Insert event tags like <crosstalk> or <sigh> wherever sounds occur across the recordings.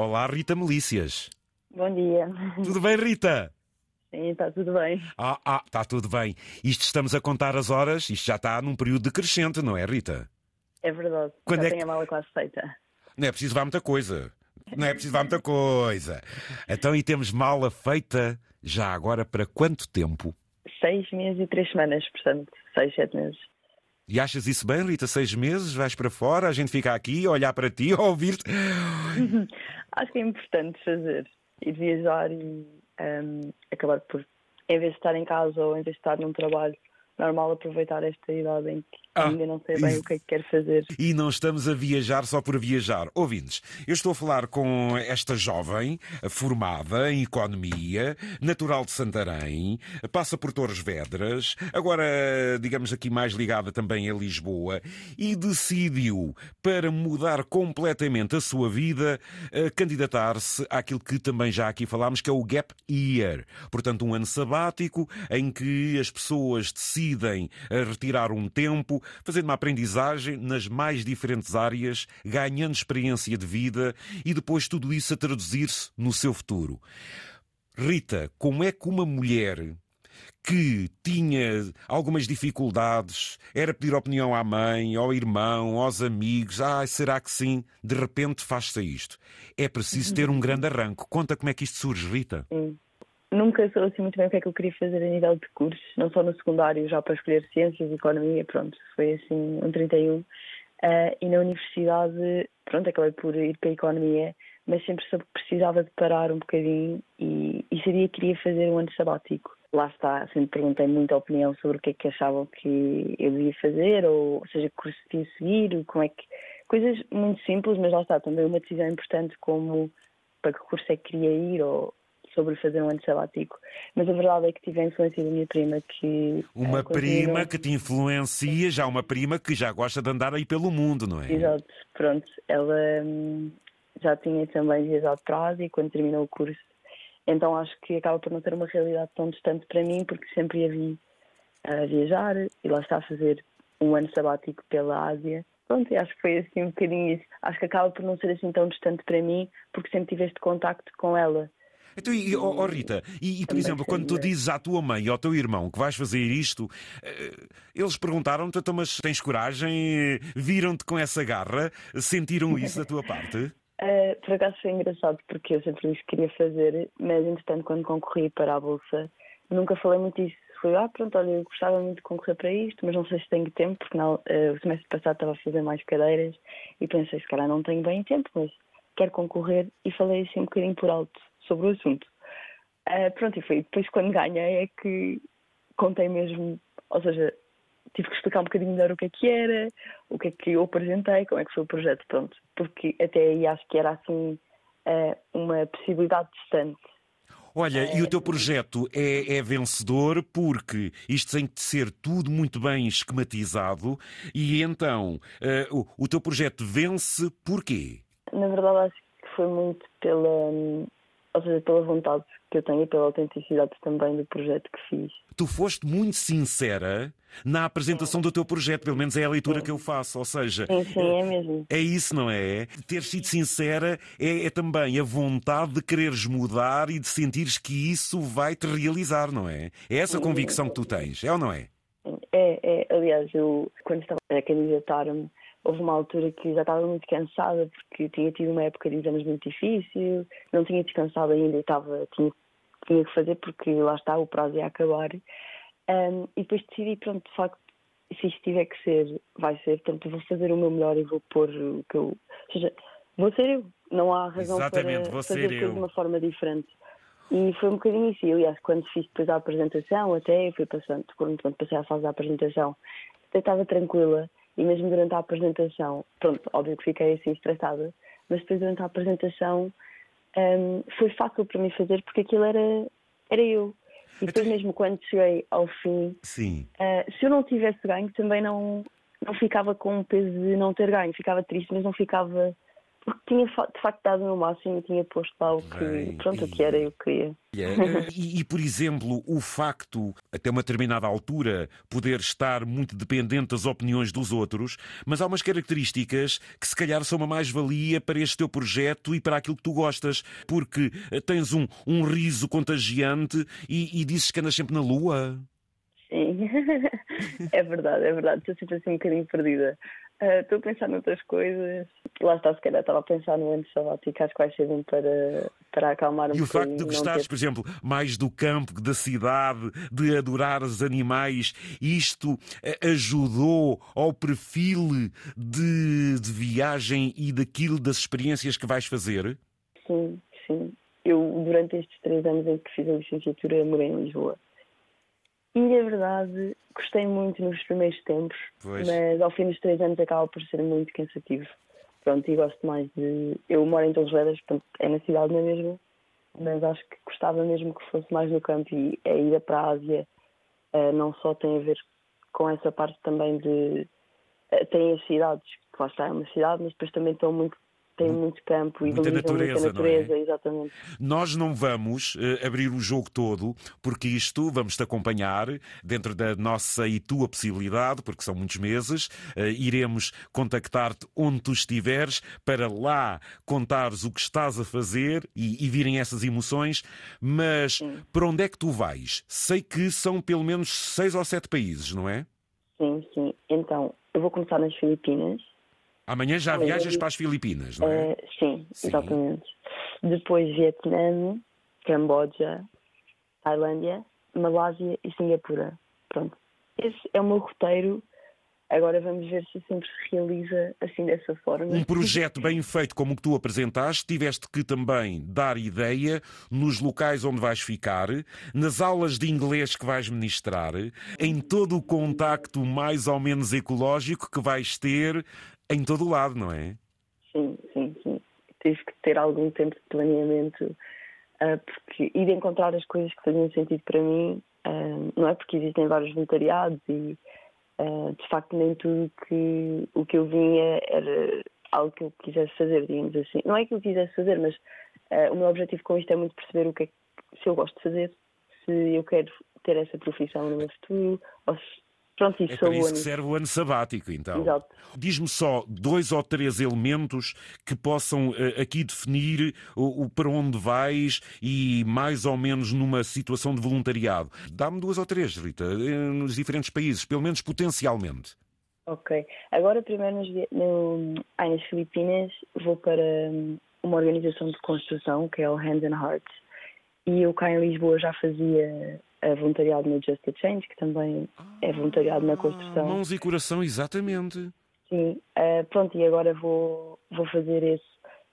Olá, Rita Melícias. Bom dia. Tudo bem, Rita? Sim, está tudo bem. Ah, ah, está tudo bem. Isto estamos a contar as horas, isto já está num período decrescente, não é, Rita? É verdade. Quando Já é que- tenho a mala quase feita. Não é preciso levar muita coisa. Não é preciso levar muita coisa. Então, e temos mala feita já agora para quanto tempo? Seis meses e três semanas, portanto, seis, sete meses. E achas isso bem, Rita? Seis meses, vais para fora, a gente fica aqui a olhar para ti, a ouvir-te. <laughs> Acho que é importante fazer. Ir viajar e ehm, acabar por, em vez de estar em casa ou em vez de estar num trabalho normal, aproveitar esta idade em que Ah, ainda não sei bem isso. o que é que quero fazer. E não estamos a viajar só por viajar. Ouvintes, eu estou a falar com esta jovem formada em economia, natural de Santarém, passa por Torres Vedras, agora, digamos aqui, mais ligada também a Lisboa, e decidiu, para mudar completamente a sua vida, eh, candidatar-se àquilo que também já aqui falámos, que é o Gap Year. Portanto, um ano sabático em que as pessoas decidem eh, retirar um tempo, fazendo uma aprendizagem nas mais diferentes áreas, ganhando experiência de vida e depois tudo isso a traduzir-se no seu futuro. Rita, como é que uma mulher que tinha algumas dificuldades, era pedir opinião à mãe, ao irmão, aos amigos, ah, será que sim? De repente faz-se isto. É preciso ter um <laughs> grande arranco. Conta como é que isto surge, Rita. Sim. Nunca soube assim muito bem o que é que eu queria fazer a nível de cursos, não só no secundário, já para escolher ciências, economia, pronto, foi assim um 31. Ah, e na universidade, pronto, acabei por ir para a economia, mas sempre soube que precisava de parar um bocadinho e, e sabia que queria fazer um ano sabático. Lá está, sempre perguntei muita opinião sobre o que é que achavam que eu devia fazer, ou, ou seja, que curso devia seguir, como é que. Coisas muito simples, mas lá está, também uma decisão importante como para que curso é que queria ir ou sobre fazer um ano sabático. Mas a verdade é que tive a influência da minha prima que. Uma eh, continua- prima que te influencia, já uma prima que já gosta de andar aí pelo mundo, não é? Exato, pronto. Ela hum, já tinha também viajado para a Ásia quando terminou o curso. Então acho que acaba por não ter uma realidade tão distante para mim, porque sempre a vi a viajar e lá está a fazer um ano sabático pela Ásia. Pronto, e acho que foi assim um bocadinho isso. Acho que acaba por não ser assim tão distante para mim, porque sempre tive este contacto com ela. Então, e, oh, oh, Rita, e, e, por exemplo, quando tu dizes à tua mãe e ao teu irmão que vais fazer isto, eh, eles perguntaram-te, então, mas tens coragem? Eh, Viram-te com essa garra? Sentiram isso da tua parte? Uh, <laughs> por acaso foi engraçado porque eu sempre disse que queria fazer, mas entretanto quando concorri para a Bolsa nunca falei muito disso. Fui, ah pronto, olha, eu gostava muito de concorrer para isto, mas não sei se tenho tempo, porque não, uh, o semestre passado estava a fazer mais cadeiras e pensei, se calhar não tenho bem tempo, mas quero concorrer e falei assim um bocadinho por alto sobre o assunto. Uh, pronto, e foi depois quando ganhei é que contei mesmo, ou seja, tive que explicar um bocadinho melhor o que é que era, o que é que eu apresentei, como é que foi o projeto, pronto. Porque até aí acho que era assim eh, uma possibilidade distante. Olha, e o teu projeto é, é vencedor porque isto tem de ser tudo muito bem esquematizado e então eh, o, o teu projeto vence porquê? Na verdade acho que foi muito pela, hum, ou seja, pela vontade que eu tenho e pela autenticidade também do projeto que fiz. Tu foste muito sincera na apresentação do teu projeto, pelo menos é a leitura que eu faço, ou seja, Sim, sim, é mesmo. É isso, não é? Ter sido sincera é, é também a vontade de quereres mudar e de sentires que isso vai te realizar, não é? É essa convicção que tu tens, é ou não é? É, é, aliás, eu quando estava a candidatar-me, houve uma altura que já estava muito cansada porque tinha tido uma época de exames muito difícil, não tinha descansado ainda e estava, tinha, tinha que fazer porque lá está, o prazo ia acabar. Um, e depois decidi, pronto, de facto, se isto tiver que ser, vai ser, portanto, vou fazer o meu melhor e vou pôr o que eu. Ou seja, vou ser eu. Não há razão Exatamente, para fazer tudo de uma forma diferente. E foi um bocadinho isso. Aliás, quando fiz depois a apresentação, até eu fui passando, quando passei a fase da apresentação, até estava tranquila. E mesmo durante a apresentação, pronto, óbvio que fiquei assim estressada, mas depois durante a apresentação hum, foi fácil para mim fazer porque aquilo era, era eu. E depois Então- mesmo quando cheguei ao fim. Uh, se eu não tivesse ganho, também não, não ficava com o peso de não ter ganho. Ficava triste, mas não ficava porque tinha de facto dado no máximo e tinha posto lá o que, Bem, pronto, e... o que era e o que queria. Yeah. <laughs> e, e, por exemplo, o facto, até uma determinada altura, poder estar muito dependente das opiniões dos outros, mas há umas características que se calhar são uma mais-valia para este teu projeto e para aquilo que tu gostas, porque eh, tens um, um riso contagiante e, e dizes que andas sempre na lua. Sim, <laughs> é verdade, é verdade. Estou sempre assim um bocadinho perdida. Uh, estou a pensar noutras coisas. Lá está, se calhar estava a pensar no ano sabático, acho que vai ser bom para, para acalmar um E o facto de gostares, ter... por exemplo, mais do campo, da cidade, de adorar os animais, isto uh, ajudou ao perfil de, de viagem e daquilo das experiências que vais fazer? Sim, sim. Eu, durante estes três anos em que fiz a licenciatura, morei em Lisboa. E, na verdade, gostei muito nos primeiros tempos, pois. mas ao fim dos três anos acaba por ser muito cansativo. Pronto, e gosto mais de. Eu moro em Torres Vedras, portanto, é na cidade mesmo, mas acho que gostava mesmo que fosse mais no campo e a ida para a Ásia uh, não só tem a ver com essa parte também de. Uh, tem as cidades, que lá está, é uma cidade, mas depois também estão muito tem muito campo e muita natureza, muita natureza é? exatamente. Nós não vamos uh, abrir o jogo todo, porque isto vamos-te acompanhar dentro da nossa e tua possibilidade, porque são muitos meses. Uh, iremos contactar-te onde tu estiveres para lá contares o que estás a fazer e, e virem essas emoções. Mas sim. para onde é que tu vais? Sei que são pelo menos seis ou sete países, não é? Sim, sim. Então, eu vou começar nas Filipinas Amanhã já viajas para as Filipinas, não é? Uh, sim, sim, exatamente. Depois Vietnã, Camboja, Tailândia, Malásia e Singapura. Pronto. Esse é o meu roteiro. Agora vamos ver se sempre se realiza assim dessa forma. Um projeto bem feito como o que tu apresentaste, tiveste que também dar ideia nos locais onde vais ficar, nas aulas de inglês que vais ministrar, em todo o contacto mais ou menos ecológico que vais ter em todo o lado, não é? Sim, sim, sim. Tive que ter algum tempo de planeamento uh, porque, e de encontrar as coisas que faziam sentido para mim, uh, não é? Porque existem vários voluntariados e uh, de facto nem tudo que o que eu vinha era algo que eu quisesse fazer, digamos assim. Não é que eu quisesse fazer, mas o meu objetivo com isto é muito perceber o que é que, se eu gosto de fazer, se eu quero ter essa profissão no meu futuro, ou se Pronto, isso é para isso que serve o ano sabático, então. Exato. Diz-me só dois ou três elementos que possam uh, aqui definir o, o, para onde vais e mais ou menos numa situação de voluntariado. Dá-me duas ou três, Rita, eh, nos diferentes países, pelo menos potencialmente. Ok. Agora, primeiro, nos, no, ah, nas Filipinas, vou para hum, uma organização de construção, que é o Hands and Hearts, e eu cá em Lisboa já fazia a voluntariado no Just a Change, que também é voluntariado na construção. Mãos e coração, exatamente. Sim, uh, pronto, e agora vou, vou fazer esse.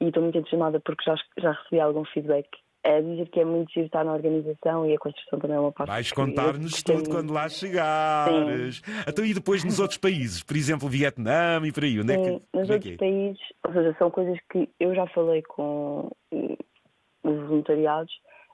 E estou muito entusiasmada porque já, já recebi algum feedback. É dizer que é muito giro estar na organização e a construção também é uma parte. Vais contar-nos tudo quando lá chegares. Sim. Então, e depois nos outros países? Por exemplo, Vietnã e por aí? Onde Sim, é que, nos é outros é? países, ou seja, são coisas que eu já falei com os voluntariados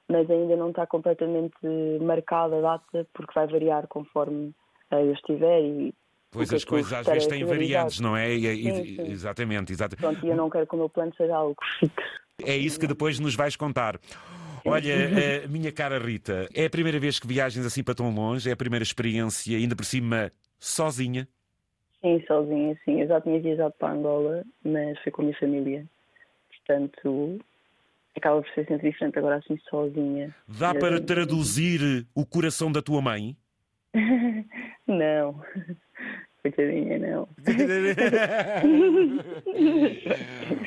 mas ainda não está completamente marcada a data, porque vai variar conforme eh, eu estiver e Pois as coisas às vezes têm variantes, não é? E, sim, sim. Exatamente, exatamente. Pronto, e eu não quero que o meu plano seja algo fixo. É isso que depois nos vais contar. Olha, <laughs> eh, minha cara Rita, é a primeira vez que viagens assim para tão longe? É a primeira experiência, ainda por cima, sozinha? Sim, sozinha, sim. Eu já tinha viajado para Angola, mas fui com a minha família. Portanto, acaba por ser sempre diferente agora assim sozinha. Dá para traduzir o coração da tua mãe? <laughs> não. <laughs> Coitadinha, não.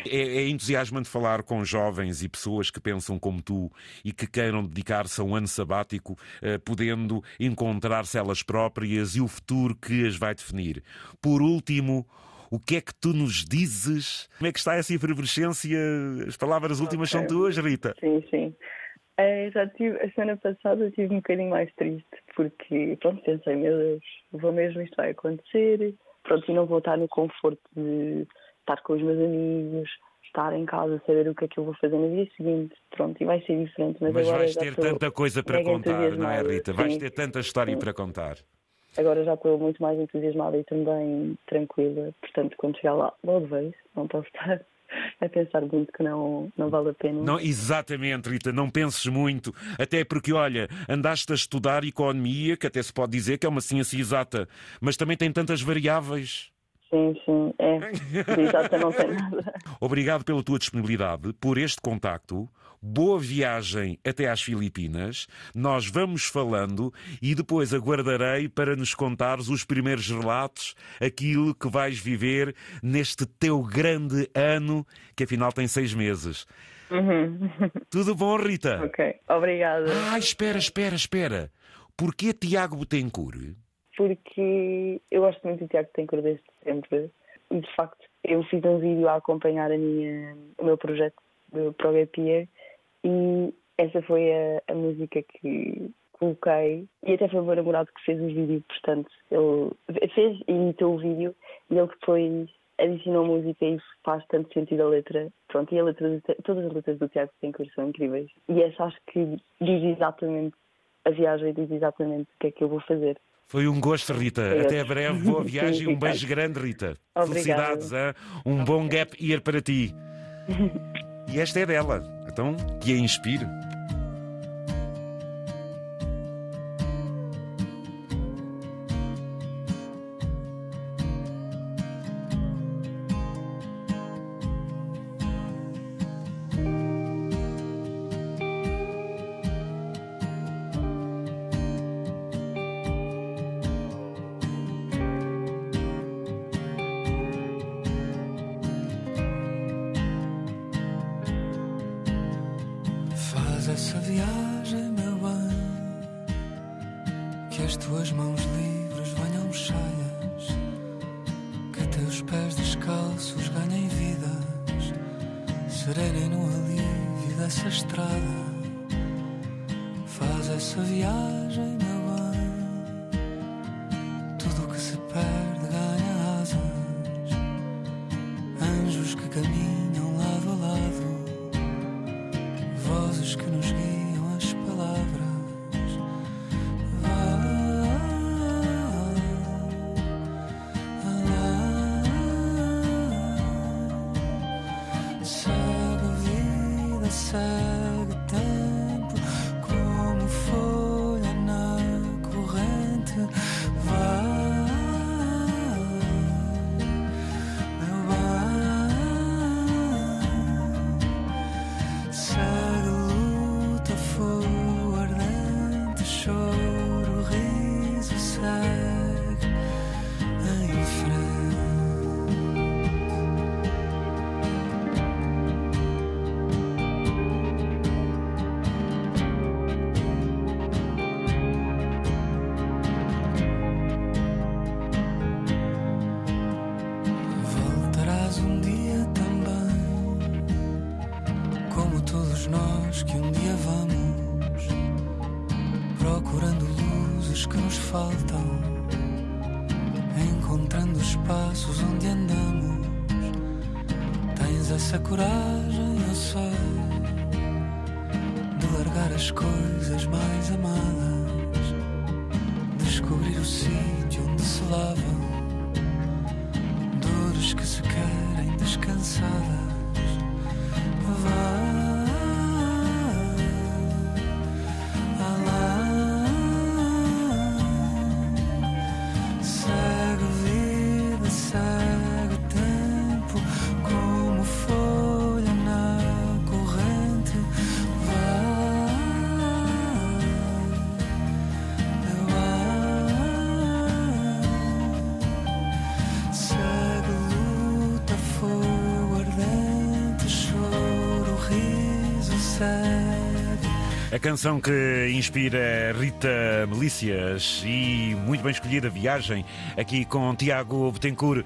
é, é entusiasmante falar com jovens e pessoas que pensam como tu e que queiram dedicar-se a um ano sabático, eh, podendo encontrar-se elas próprias e o futuro que as vai definir. Por último, o que é que tu nos dizes? Como é que está essa efervescência? As palavras últimas okay. são tuas, Rita. Sim, sim. É, já tive, a semana passada estive um bocadinho mais triste, porque, pronto, pensei, meu Deus, vou mesmo, isto vai acontecer, pronto, e não vou estar no conforto de estar com os meus amigos, estar em casa, saber o que é que eu vou fazer no dia seguinte, pronto, e vai ser diferente. Mas, mas vais ter tanta coisa para contar, não é, Rita? Vais ter tanta história sim. para contar. Agora já estou muito mais entusiasmada e também tranquila, portanto, quando chegar lá, logo vejo, não posso estar a pensar muito que não, não vale a pena. Não, exatamente, Rita, não penses muito, até porque, olha, andaste a estudar economia, que até se pode dizer que é uma ciência exata, mas também tem tantas variáveis. Sim, sim, é. <laughs> Exata não tem nada. Obrigado pela tua disponibilidade, por este contacto. Boa viagem até às Filipinas. Nós vamos falando e depois aguardarei para nos contares os primeiros relatos, aquilo que vais viver neste teu grande ano, que afinal tem seis meses. Uhum. Tudo bom, Rita? Ok, obrigada. Ah, espera, espera, espera. Porquê Tiago Betancourt? Porque eu gosto muito do Tiago Betancourt desde sempre e de facto eu fiz um vídeo a acompanhar a minha, o meu projeto do ProGapier e essa foi a, a, música que coloquei e até foi o meu namorado que fez o vídeo, portanto ele fez e imitou o vídeo e ele depois adicionou música e faz tanto sentido a letra. Pronto, e a letra todas as letras do Tiago Betancourt são incríveis. E essa acho que diz exatamente a viagem, diz exatamente o que é que eu vou fazer. Foi um gosto, Rita. Até breve, boa <laughs> viagem e um beijo grande, Rita. Obrigada. Felicidades, hein? um bom gap year para ti. <laughs> E esta é dela, então que a inspire. Viagem, meu bem, que as tuas mãos livres venham cheias, que teus pés descalços ganhem vidas, serenem no alívio dessa estrada. Faz essa viagem, meu encontrando espaços onde andamos. Tens essa coragem, eu sei, de largar as coisas mais amadas, descobrir o sítio onde se lavam dores que se querem descansadas. Segue canção que inspira Rita Melícias e muito bem escolhida viagem aqui com Tiago Betancourt